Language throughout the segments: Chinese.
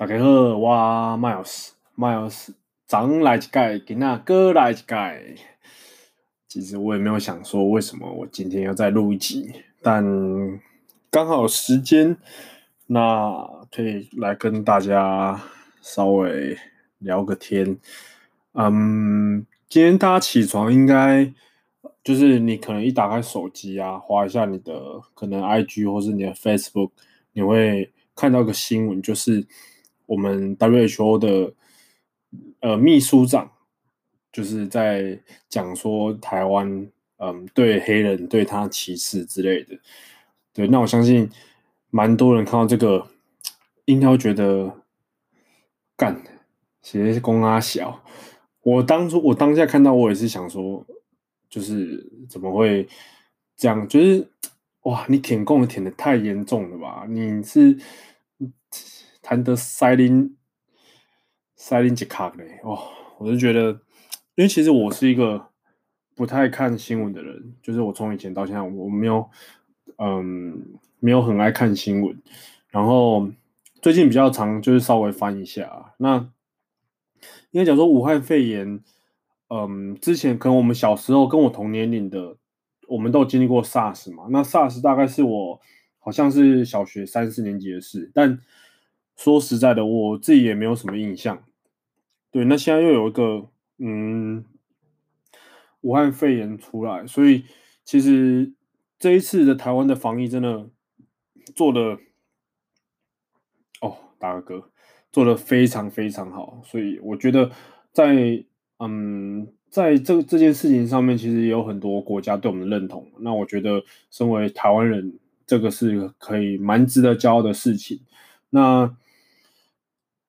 大家好，我 Miles，Miles 早来一届，今仔哥来一届。其实我也没有想说为什么我今天要再录一集，但刚好时间，那可以来跟大家稍微聊个天。嗯，今天大家起床应该就是你可能一打开手机啊，滑一下你的可能 IG 或是你的 Facebook，你会看到个新闻，就是。我们 WHO 的呃秘书长就是在讲说台湾嗯对黑人对他歧视之类的，对，那我相信蛮多人看到这个应该会觉得干，其实是公阿小。我当初我当下看到我也是想说，就是怎么会这样？就是哇，你舔共舔的太严重了吧？你是。谈得塞林塞林杰卡嘞，哦，我就觉得，因为其实我是一个不太看新闻的人，就是我从以前到现在，我没有，嗯，没有很爱看新闻，然后最近比较常就是稍微翻一下。那因为讲说武汉肺炎，嗯，之前可能我们小时候跟我同年龄的，我们都有经历过 SARS 嘛。那 SARS 大概是我好像是小学三四年级的事，但说实在的，我自己也没有什么印象。对，那现在又有一个嗯，武汉肺炎出来，所以其实这一次的台湾的防疫真的做的哦，大哥做的非常非常好。所以我觉得在嗯，在这这件事情上面，其实也有很多国家对我们的认同。那我觉得身为台湾人，这个是可以蛮值得骄傲的事情。那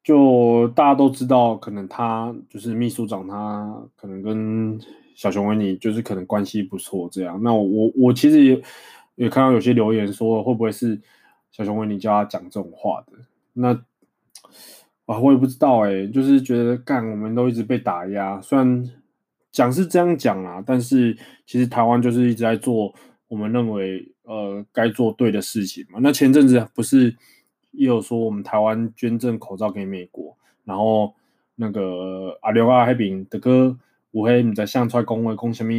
就大家都知道，可能他就是秘书长，他可能跟小熊维尼就是可能关系不错这样。那我我我其实也也看到有些留言说，会不会是小熊维尼叫他讲这种话的？那啊，我也不知道哎，就是觉得干，我们都一直被打压，虽然讲是这样讲啊，但是其实台湾就是一直在做我们认为呃该做对的事情嘛。那前阵子不是。也有说我们台湾捐赠口罩给美国，然后那个阿刘阿海饼的哥，我还你在向出来恭维恭什么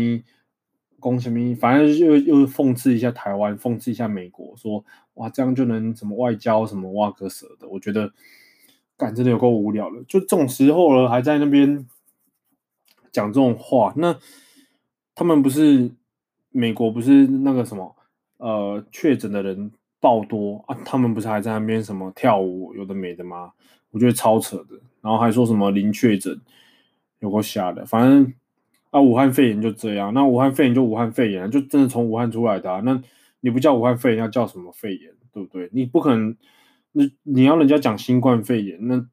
恭什么，反正又又讽刺一下台湾，讽刺一下美国，说哇这样就能什么外交什么挖个蛇的，我觉得干真的有够无聊的，就这种时候了还在那边讲这种话，那他们不是美国不是那个什么呃确诊的人。爆多啊！他们不是还在那边什么跳舞，有的没的吗？我觉得超扯的。然后还说什么零确诊，有够瞎的。反正啊，武汉肺炎就这样。那武汉肺炎就武汉肺炎，就真的从武汉出来的。那你不叫武汉肺炎，要叫什么肺炎？对不对？你不可能，你你要人家讲新冠肺炎，那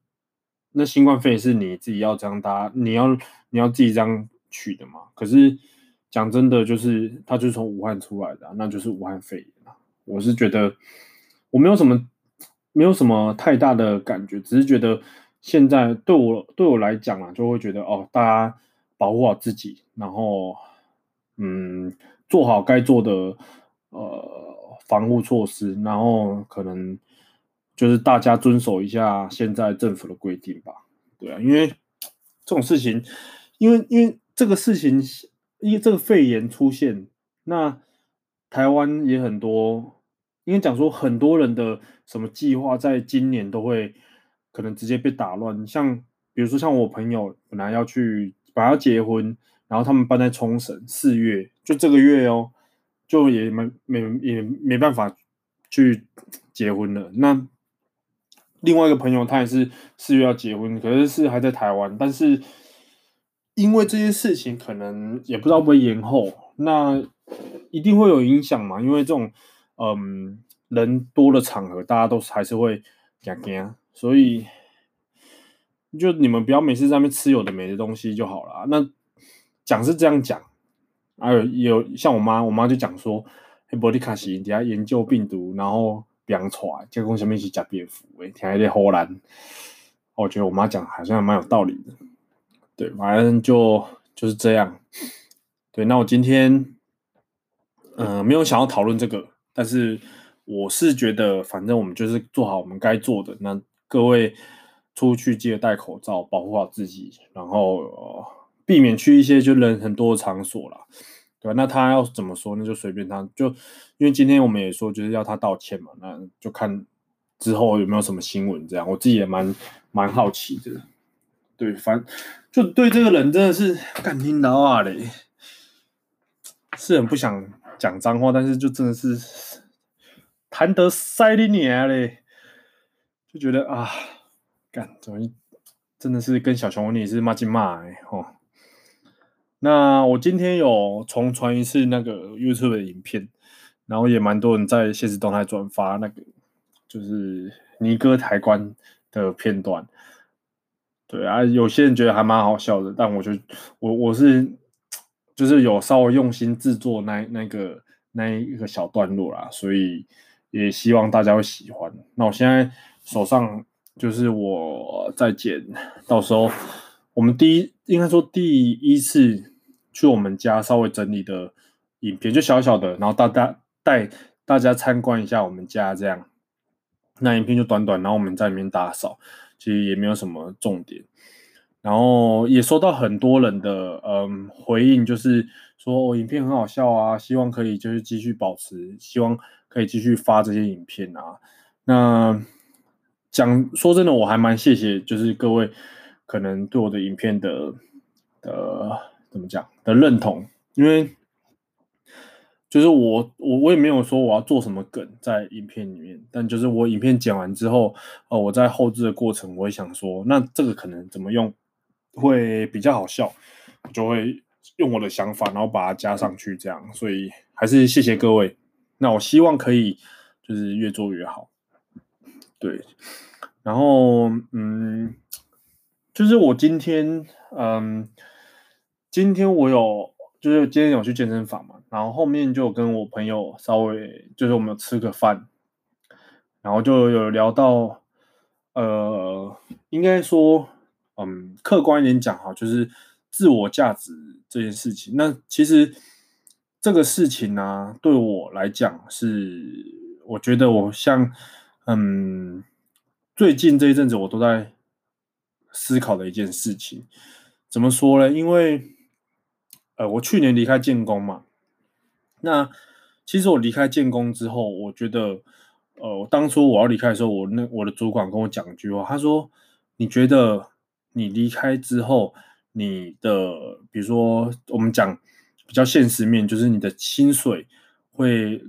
那新冠肺炎是你自己要这样搭，你要你要自己这样取的嘛。可是讲真的，就是它就是从武汉出来的，那就是武汉肺炎。我是觉得我没有什么，没有什么太大的感觉，只是觉得现在对我对我来讲啊，就会觉得哦，大家保护好自己，然后嗯，做好该做的呃防护措施，然后可能就是大家遵守一下现在政府的规定吧。对啊，因为这种事情，因为因为这个事情，因为这个肺炎出现，那台湾也很多。应该讲说，很多人的什么计划，在今年都会可能直接被打乱。像比如说，像我朋友本来要去，本来要结婚，然后他们搬在冲绳，四月就这个月哦，就也没没也没办法去结婚了。那另外一个朋友，他也是四月要结婚，可是是还在台湾，但是因为这些事情，可能也不知道会不会延后，那一定会有影响嘛，因为这种。嗯，人多的场合，大家都还是会讲讲，所以就你们不要每次在那边吃有的没的东西就好了。那讲是这样讲，还有有像我妈，我妈就讲说，黑伯利卡西底下研究病毒，然后养出来，结果下面是假蝙蝠，哎，听有点好难。我觉得我妈讲好像蛮有道理的，对，反正就就是这样。对，那我今天嗯、没有想要讨论这个。但是我是觉得，反正我们就是做好我们该做的。那各位出去记得戴口罩，保护好自己，然后、呃、避免去一些就人很多的场所啦。对，那他要怎么说，那就随便他。就因为今天我们也说就是要他道歉嘛，那就看之后有没有什么新闻这样。我自己也蛮蛮好奇的。对，反就对这个人真的是干听到啊嘞，是很不想讲脏话，但是就真的是谈得塞的年嘞，就觉得啊。干，怎么真的是跟小熊你是骂进骂哎吼。那我今天有重传一次那个 YouTube 的影片，然后也蛮多人在现实动态转发那个，就是尼哥抬棺的片段。对啊，有些人觉得还蛮好笑的，但我就我我是就是有稍微用心制作那那个那一个小段落啦，所以也希望大家会喜欢。那我现在手上。就是我在剪，到时候我们第一应该说第一次去我们家稍微整理的影片，就小小的，然后大家带大家参观一下我们家这样。那影片就短短，然后我们在里面打扫，其实也没有什么重点。然后也收到很多人的嗯回应，就是说我影片很好笑啊，希望可以就是继续保持，希望可以继续发这些影片啊。那。讲说真的，我还蛮谢谢，就是各位可能对我的影片的呃怎么讲的认同，因为就是我我我也没有说我要做什么梗在影片里面，但就是我影片剪完之后，呃，我在后置的过程，我也想说，那这个可能怎么用会比较好笑，我就会用我的想法，然后把它加上去，这样，所以还是谢谢各位。那我希望可以就是越做越好。对，然后嗯，就是我今天嗯，今天我有就是今天有去健身房嘛，然后后面就跟我朋友稍微就是我们有吃个饭，然后就有聊到呃，应该说嗯，客观一点讲哈，就是自我价值这件事情。那其实这个事情呢、对我来讲是我觉得我像。嗯，最近这一阵子我都在思考的一件事情，怎么说呢？因为呃，我去年离开建工嘛，那其实我离开建工之后，我觉得呃，我当初我要离开的时候，我那我的主管跟我讲一句话，他说：“你觉得你离开之后，你的比如说我们讲比较现实面，就是你的薪水会。”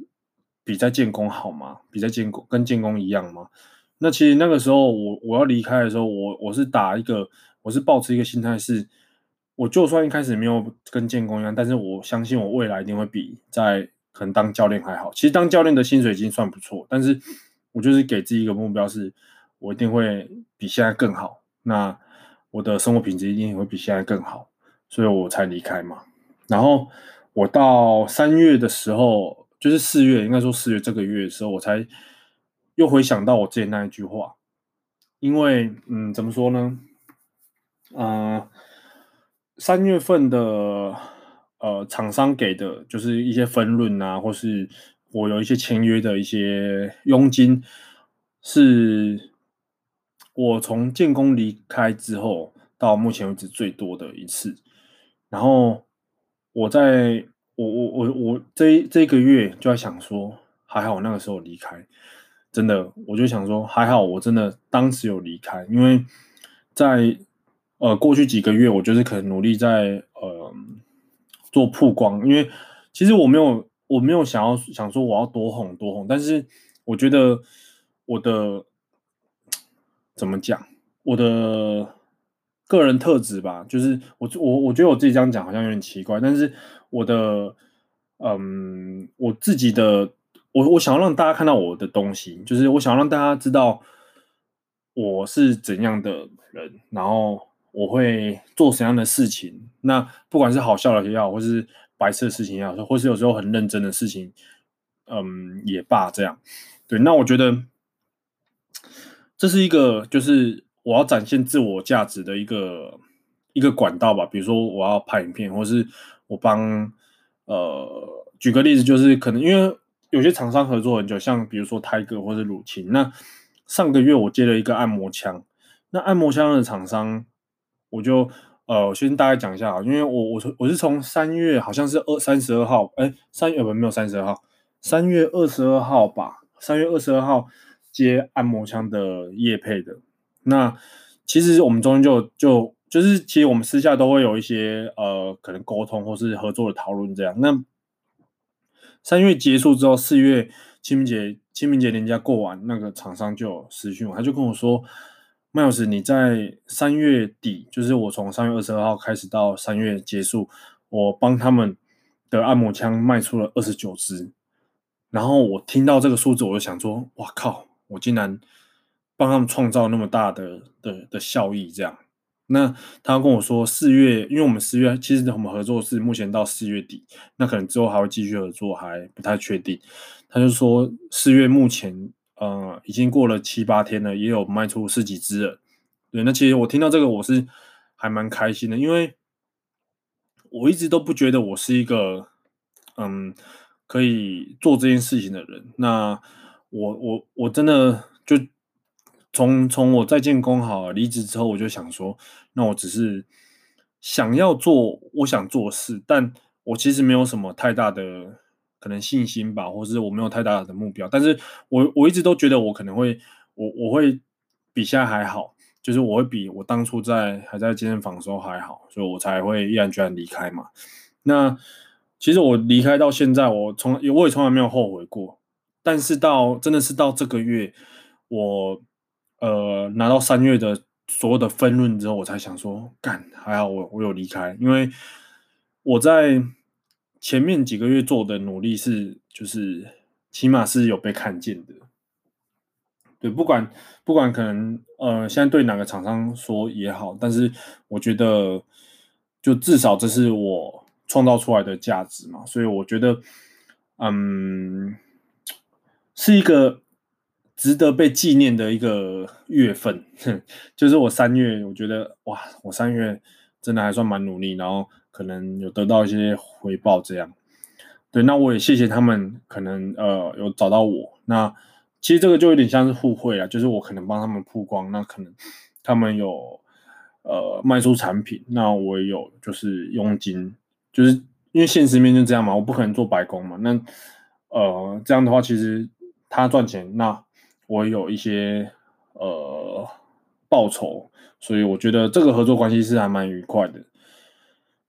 比在建工好吗？比在建工跟建工一样吗？那其实那个时候我我要离开的时候，我我是打一个，我是抱持一个心态是，我就算一开始没有跟建工一样，但是我相信我未来一定会比在可能当教练还好。其实当教练的薪水已经算不错，但是我就是给自己一个目标是，我一定会比现在更好。那我的生活品质一定会比现在更好，所以我才离开嘛。然后我到三月的时候。就是四月，应该说四月这个月的时候，我才又回想到我之前那一句话，因为，嗯，怎么说呢？嗯、三月份的呃厂商给的就是一些分润啊，或是我有一些签约的一些佣金，是我从建工离开之后到目前为止最多的一次，然后我在。我我我我这这一个月就在想说，还好那个时候离开，真的，我就想说还好，我真的当时有离开，因为在呃过去几个月，我就是可能努力在呃做曝光，因为其实我没有我没有想要想说我要多红多红，但是我觉得我的怎么讲，我的。个人特质吧，就是我我我觉得我自己这样讲好像有点奇怪，但是我的嗯，我自己的我我想要让大家看到我的东西，就是我想要让大家知道我是怎样的人，然后我会做什么样的事情。那不管是好笑的也好，或是白色的事情也好，或是有时候很认真的事情，嗯，也罢这样。对，那我觉得这是一个就是。我要展现自我价值的一个一个管道吧，比如说我要拍影片，或是我帮呃举个例子，就是可能因为有些厂商合作很久，像比如说泰哥或是鲁青。那上个月我接了一个按摩枪，那按摩枪的厂商，我就呃先大概讲一下啊，因为我我我是从三月好像是二三十二号，哎，三月不没有三十二号，三月二十二号吧，三月二十二号接按摩枪的业配的。那其实我们中间就就就是其实我们私下都会有一些呃可能沟通或是合作的讨论这样。那三月结束之后，四月清明节清明节连假过完，那个厂商就有私讯我，他就跟我说。麦老师，你在三月底，就是我从三月二十二号开始到三月结束，我帮他们的按摩枪卖出了二十九支。然后我听到这个数字，我就想说：哇靠！我竟然帮他们创造那么大的的的效益，这样。那他跟我说，四月，因为我们四月其实我们合作是目前到四月底，那可能之后还会继续合作，还不太确定。他就说四月目前。呃，已经过了七八天了，也有卖出十几只了。对，那其实我听到这个，我是还蛮开心的，因为我一直都不觉得我是一个嗯可以做这件事情的人。那我我我真的就从从我在建工好离职之后，我就想说，那我只是想要做我想做事，但我其实没有什么太大的。可能信心吧，或是我没有太大的目标，但是我我一直都觉得我可能会，我我会比现在还好，就是我会比我当初在还在健身房的时候还好，所以我才会毅然决然离开嘛。那其实我离开到现在，我从我也从来没有后悔过，但是到真的是到这个月，我呃拿到三月的所有的分润之后，我才想说，干，还好我我有离开，因为我在。前面几个月做的努力是，就是起码是有被看见的。对，不管不管可能呃，现在对哪个厂商说也好，但是我觉得，就至少这是我创造出来的价值嘛。所以我觉得，嗯，是一个值得被纪念的一个月份。就是我三月，我觉得哇，我三月真的还算蛮努力，然后。可能有得到一些回报，这样，对，那我也谢谢他们，可能呃有找到我，那其实这个就有点像是互惠啊，就是我可能帮他们曝光，那可能他们有呃卖出产品，那我也有就是佣金，就是因为现实面就这样嘛，我不可能做白工嘛，那呃这样的话，其实他赚钱，那我有一些呃报酬，所以我觉得这个合作关系是还蛮愉快的。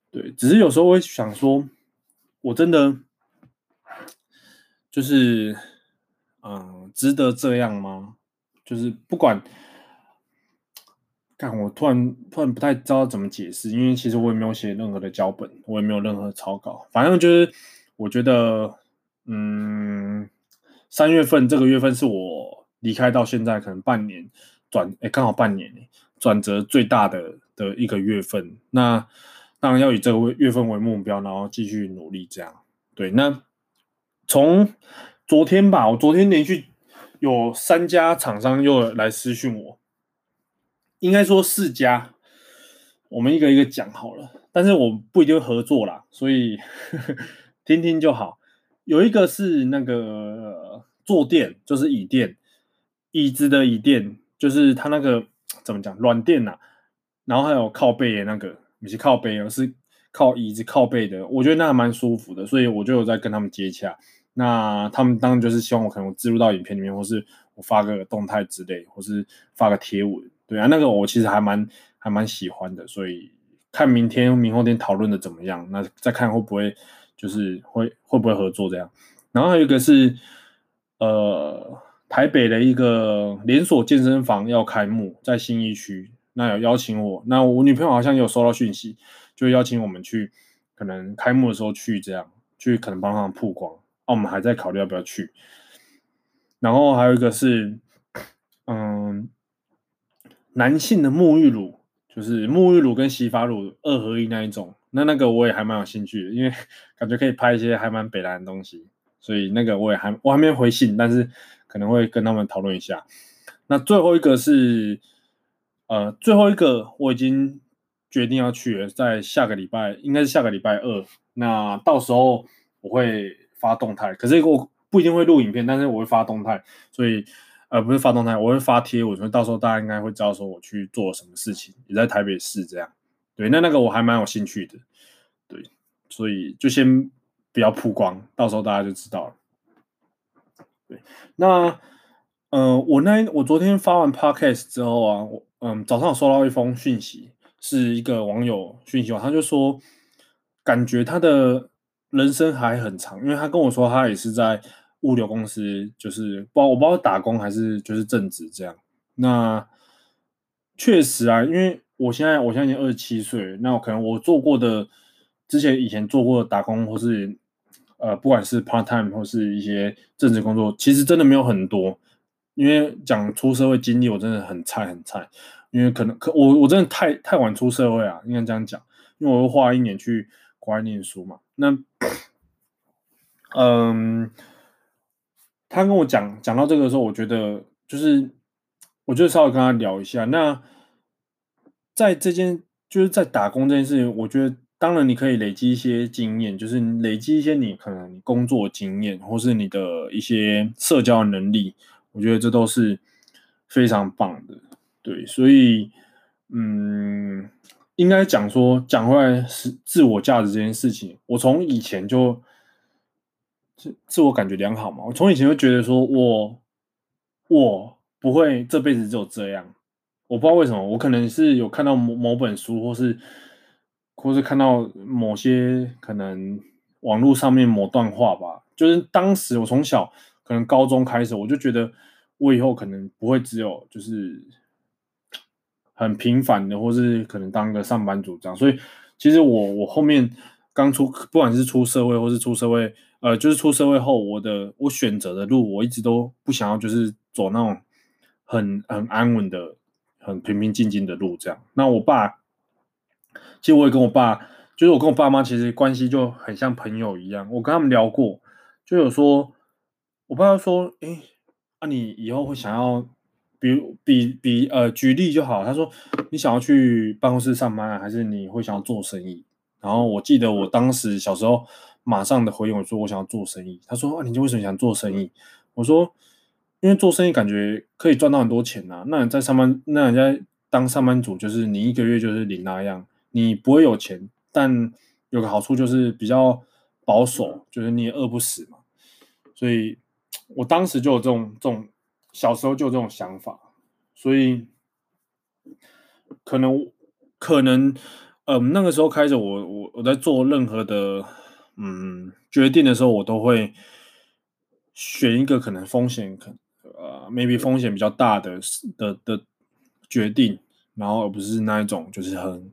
对，只是有时候我会想说，我真的就是，嗯，值得这样吗？就是不管，看我突然突然不太知道怎么解释，因为其实我也没有写任何的脚本，我也没有任何的草稿，反正就是我觉得，嗯，三月份这个月份是我离开到现在可能半年转，哎，刚好半年转折最大的的一个月份，那。当然要以这个月份为目标，然后继续努力。这样对。那从昨天吧，我昨天连续有三家厂商又来私讯我，应该说四家，我们一个一个讲好了。但是我不一定合作啦，所以呵 呵听听就好。有一个是那个坐垫，就是椅垫，椅子的椅垫，就是它那个怎么讲，软垫呐。然后还有靠背的那个。不是靠背，而是靠椅子靠背的，我觉得那还蛮舒服的，所以我就有在跟他们接洽。那他们当然就是希望我可能我置入到影片里面，或是我发个动态之类，或是发个贴文。对啊，那个我其实还蛮还蛮喜欢的，所以看明天明后天讨论的怎么样，那再看会不会就是会会不会合作这样。然后还有一个是呃台北的一个连锁健身房要开幕，在信义区。那有邀请我，那我女朋友好像有收到讯息，就邀请我们去，可能开幕的时候去这样，去可能帮他们曝光。那、啊、我们还在考虑要不要去。然后还有一个是，嗯，男性的沐浴乳，就是沐浴乳跟洗发乳二合一那一种。那那个我也还蛮有兴趣的，因为 感觉可以拍一些还蛮北南的东西，所以那个我也还我还没回信，但是可能会跟他们讨论一下。那最后一个是。呃，最后一个我已经决定要去了，在下个礼拜，应该是下个礼拜二。那到时候我会发动态，可是我不一定会录影片，但是我会发动态。所以，呃，不是发动态，我会发贴文，所以到时候大家应该会知道说我去做什么事情，也在台北市这样。对，那那个我还蛮有兴趣的，对，所以就先不要曝光，到时候大家就知道了。对，那呃，我那我昨天发完 podcast 之后啊，我嗯早上有收到一封讯息，是一个网友讯息，他就说感觉他的人生还很长，因为他跟我说他也是在。物流公司就是不知道我不知道打工还是就是正职这样。那确实啊，因为我现在我现在已经二十七岁，那可能我做过的之前以前做过的打工或是呃不管是 part time 或是一些正职工作，其实真的没有很多。因为讲出社会经历，我真的很菜很菜。因为可能可我我真的太太晚出社会啊，应该这样讲。因为我会花一年去国外念书嘛。那嗯。他跟我讲讲到这个的时候，我觉得就是，我就稍微跟他聊一下。那在这件就是在打工这件事情，我觉得当然你可以累积一些经验，就是累积一些你可能工作经验，或是你的一些社交能力，我觉得这都是非常棒的。对，所以嗯，应该讲说讲回来是自我价值这件事情，我从以前就。自自我感觉良好嘛？我从以前就觉得说我我不会这辈子只有这样，我不知道为什么，我可能是有看到某某本书，或是或是看到某些可能网络上面某段话吧。就是当时我从小可能高中开始，我就觉得我以后可能不会只有就是很平凡的，或是可能当个上班族这样。所以其实我我后面刚出，不管是出社会或是出社会。呃，就是出社会后，我的我选择的路，我一直都不想要，就是走那种很很安稳的、很平平静静的路。这样，那我爸，其实我也跟我爸，就是我跟我爸妈其实关系就很像朋友一样。我跟他们聊过，就有说，我爸说，哎，那、啊、你以后会想要，比如比比呃，举例就好。他说，你想要去办公室上班，还是你会想要做生意？然后我记得我当时小时候。马上的回应我说：“我想要做生意。”他说：“啊，你为什么想做生意？”我说：“因为做生意感觉可以赚到很多钱呐、啊。那你在上班，那人家当上班族，就是你一个月就是领那样，你不会有钱，但有个好处就是比较保守，就是你也饿不死嘛。所以我当时就有这种这种小时候就有这种想法，所以可能可能，嗯，那个时候开始我，我我我在做任何的。嗯，决定的时候我都会选一个可能风险可呃，maybe 风险比较大的的的决定，然后而不是那一种就是很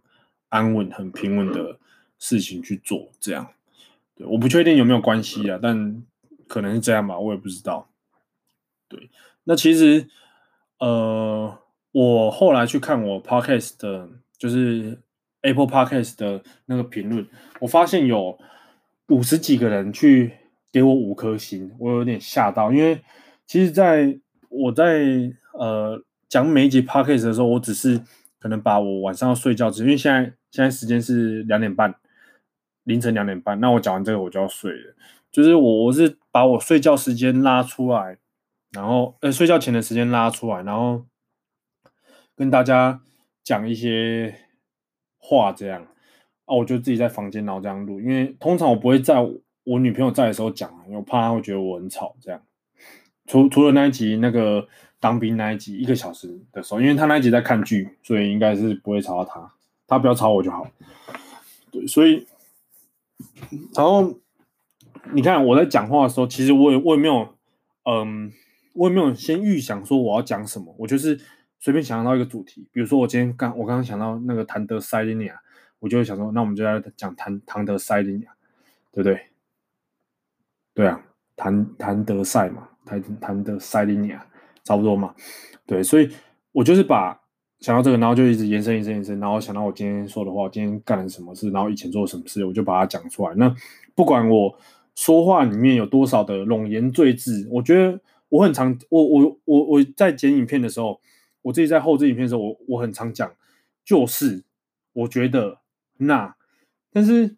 安稳、很平稳的事情去做。这样，对，我不确定有没有关系啊，但可能是这样吧，我也不知道。对，那其实呃，我后来去看我 podcast 的，就是 Apple Podcast 的那个评论，我发现有。五十几个人去给我五颗星，我有点吓到，因为其实在我在呃讲每一集 podcast 的时候，我只是可能把我晚上要睡觉，因为现在现在时间是两点半，凌晨两点半，那我讲完这个我就要睡了，就是我我是把我睡觉时间拉出来，然后呃睡觉前的时间拉出来，然后跟大家讲一些话这样。哦，我就自己在房间，然后这样录，因为通常我不会在我女朋友在的时候讲，因为我怕她会觉得我很吵。这样，除除了那一集那个当兵那一集一个小时的时候，因为他那一集在看剧，所以应该是不会吵到他。他不要吵我就好。对，所以，然后你看我在讲话的时候，其实我也我也没有，嗯，我也没有先预想说我要讲什么，我就是随便想到一个主题，比如说我今天刚我刚刚想到那个谭德塞利尼亚。我就会想说，那我们就来讲谭谭德塞利尼亚，对不对？对啊，谭谭德塞嘛，谭谭德塞利尼亚，差不多嘛。对，所以我就是把想到这个，然后就一直延伸延伸延伸，然后想到我今天说的话，我今天干了什么事，然后以前做了什么事，我就把它讲出来。那不管我说话里面有多少的冗言赘字，我觉得我很常，我我我我在剪影片的时候，我自己在后制影片的时候，我我很常讲，就是我觉得。那，但是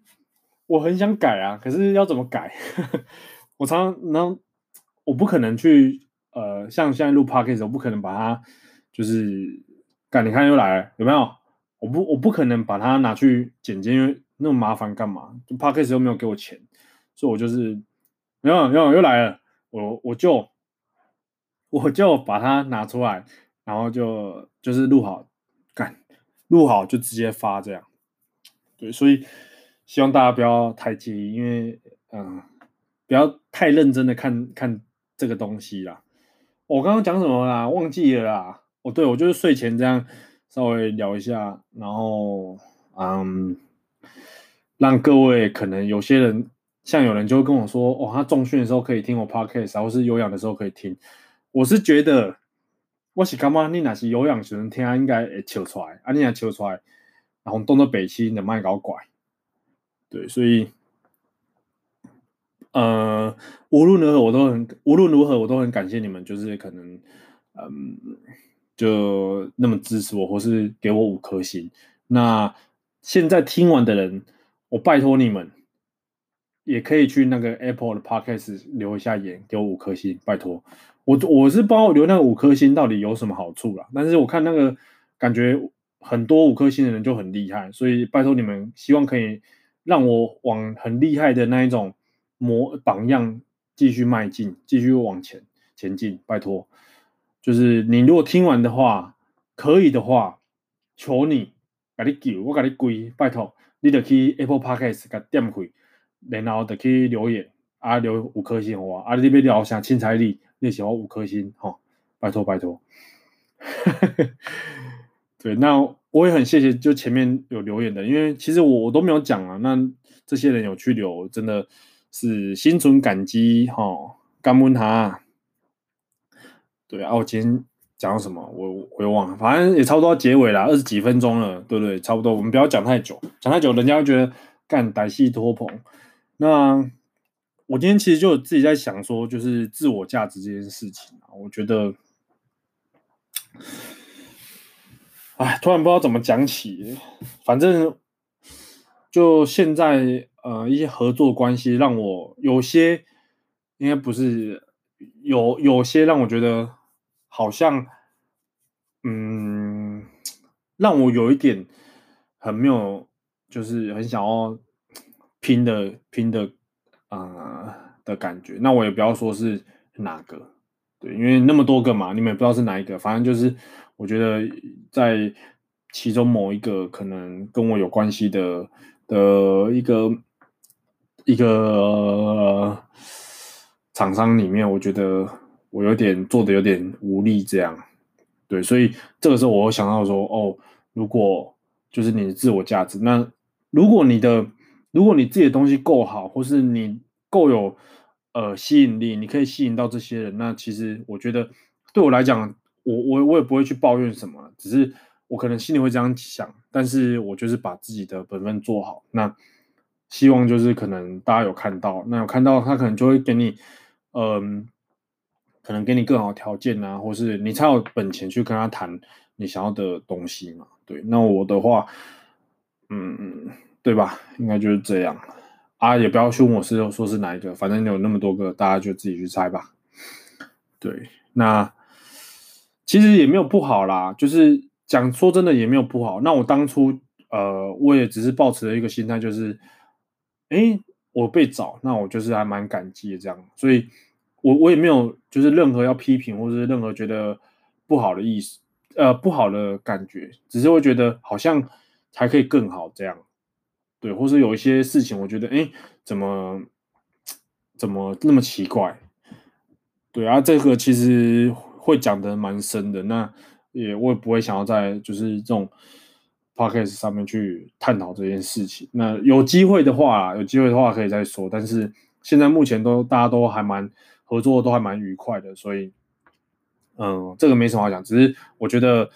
我很想改啊，可是要怎么改？我常常，然后我不可能去呃，像现在录 podcast，我不可能把它就是干，你看又来了，有没有？我不我不可能把它拿去剪辑，因为那么麻烦干嘛？就 podcast 又没有给我钱，所以我就是，没有没有又来了，我我就我就把它拿出来，然后就就是录好，干录好就直接发这样。对，所以希望大家不要太介意，因为嗯，不要太认真的看看这个东西啦。我刚刚讲什么啦？忘记了啦。哦，对，我就是睡前这样。稍微聊一下，然后嗯，让各位可能有些人，像有人就会跟我说，哦，他重训的时候可以听我 podcast，或是有氧的时候可以听。我是觉得，我是感觉你那是有氧时候听，应该会笑出来，啊，你也笑出来，然后动作北七，你的麦搞怪。对，所以，呃，无论如何，我都很无论如何，我都很感谢你们，就是可能，嗯。就那么支持我，或是给我五颗星。那现在听完的人，我拜托你们，也可以去那个 Apple 的 Podcast 留一下言，给我五颗星，拜托。我我是不知道留那五颗星到底有什么好处啦，但是我看那个感觉很多五颗星的人就很厉害，所以拜托你们，希望可以让我往很厉害的那一种模榜样继续迈进，继续往前前进，拜托。就是你如果听完的话，可以的话，求你，给你叫，我给你跪，拜托，你得去 Apple Podcast 给点开，然后得去留言，啊留五颗星好啊，啊你这边聊下凊彩你，你喜欢五颗星哈，拜托拜托。对，那我也很谢谢，就前面有留言的，因为其实我我都没有讲啊，那这些人有去留，真的是心存感激哈，感恩他。对啊，我今天讲什么？我我又忘了，反正也差不多结尾了，二十几分钟了，对不对？差不多，我们不要讲太久，讲太久人家会觉得干歹戏拖棚。那我今天其实就自己在想说，就是自我价值这件事情啊，我觉得，哎，突然不知道怎么讲起，反正就现在呃一些合作关系让我有些应该不是有有些让我觉得。好像，嗯，让我有一点很没有，就是很想要拼的拼的啊、的感觉。那我也不要说是哪个，对，因为那么多个嘛，你们也不知道是哪一个。反正就是我觉得在其中某一个可能跟我有关系的的一个一个、呃、厂商里面，我觉得。我有点做的有点无力，这样，对，所以这个时候我会想到说，哦，如果就是你的自我价值，那如果你的，如果你自己的东西够好，或是你够有呃吸引力，你可以吸引到这些人，那其实我觉得对我来讲，我我我也不会去抱怨什么，只是我可能心里会这样想，但是我就是把自己的本分做好，那希望就是可能大家有看到，那有看到他可能就会给你，嗯。可能给你更好条件啊，或是你才有本钱去跟他谈你想要的东西嘛？对，那我的话，嗯，对吧？应该就是这样啊，也不要去问我是说是哪一个，反正有那么多个，大家就自己去猜吧。对，那其实也没有不好啦，就是讲说真的也没有不好。那我当初呃，我也只是抱持了一个心态，就是，诶，我被找，那我就是还蛮感激的这样，所以。我我也没有就是任何要批评或者是任何觉得不好的意思，呃，不好的感觉，只是会觉得好像还可以更好这样，对，或是有一些事情我觉得，哎，怎么怎么那么奇怪，对啊，这个其实会讲得蛮深的，那也我也不会想要在就是这种 podcast 上面去探讨这件事情，那有机会的话，有机会的话可以再说，但是现在目前都大家都还蛮。合作都还蛮愉快的，所以，嗯，这个没什么好讲。只是我觉得，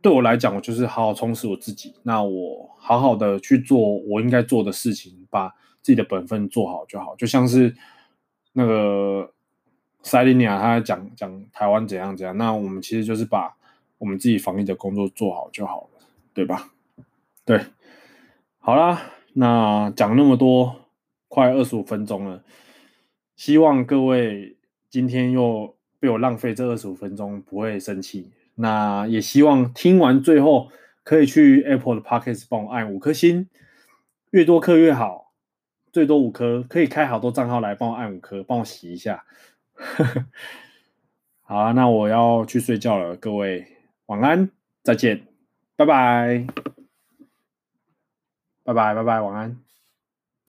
对我来讲，我就是好好充实我自己。那我好好的去做我应该做的事情，把自己的本分做好就好。就像是那个塞琳尼亚，他讲讲台湾怎样怎样。那我们其实就是把我们自己防疫的工作做好就好了，对吧？对，好啦，那讲那么多，快二十五分钟了。希望各位今天又被我浪费这二十五分钟不会生气。那也希望听完最后可以去 Apple 的 Podcast 帮我按五颗星，越多颗越好，最多五颗，可以开好多账号来帮我按五颗，帮我洗一下。好，那我要去睡觉了，各位晚安，再见，拜拜，拜拜拜拜，晚安。